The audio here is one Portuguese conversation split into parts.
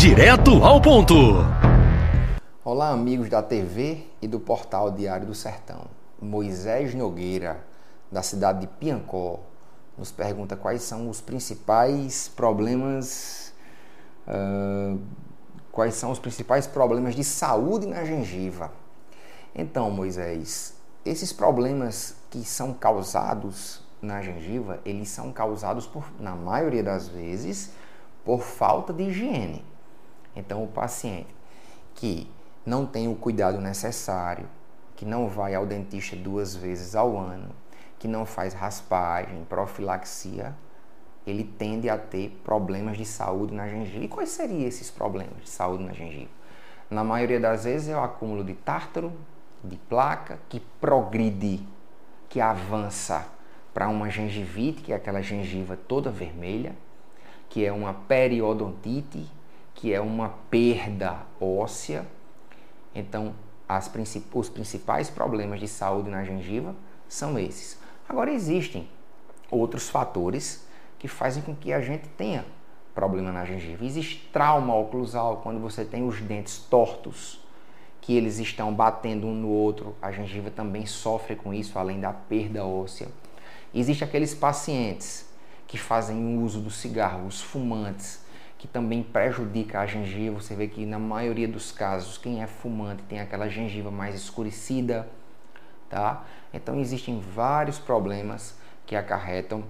Direto ao ponto. Olá, amigos da TV e do portal Diário do Sertão. Moisés Nogueira, da cidade de Piancó, nos pergunta quais são os principais problemas. Uh, quais são os principais problemas de saúde na gengiva. Então, Moisés, esses problemas que são causados na gengiva, eles são causados por, na maioria das vezes, por falta de higiene. Então, o paciente que não tem o cuidado necessário, que não vai ao dentista duas vezes ao ano, que não faz raspagem, profilaxia, ele tende a ter problemas de saúde na gengiva. E quais seriam esses problemas de saúde na gengiva? Na maioria das vezes é o acúmulo de tártaro, de placa, que progride, que avança para uma gengivite, que é aquela gengiva toda vermelha, que é uma periodontite, que é uma perda óssea. Então, as, os principais problemas de saúde na gengiva são esses. Agora, existem outros fatores que fazem com que a gente tenha problema na gengiva. Existe trauma oclusal, quando você tem os dentes tortos, que eles estão batendo um no outro, a gengiva também sofre com isso, além da perda óssea. Existem aqueles pacientes que fazem uso do cigarro, os fumantes, que também prejudica a gengiva. Você vê que na maioria dos casos, quem é fumante tem aquela gengiva mais escurecida, tá? Então existem vários problemas que acarretam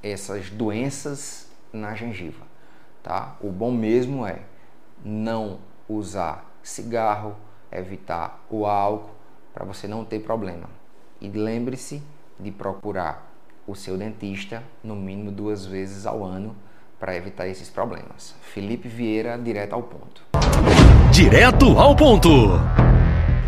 essas doenças na gengiva, tá? O bom mesmo é não usar cigarro, evitar o álcool para você não ter problema. E lembre-se de procurar o seu dentista no mínimo duas vezes ao ano para evitar esses problemas. Felipe Vieira, direto ao ponto. Direto ao ponto.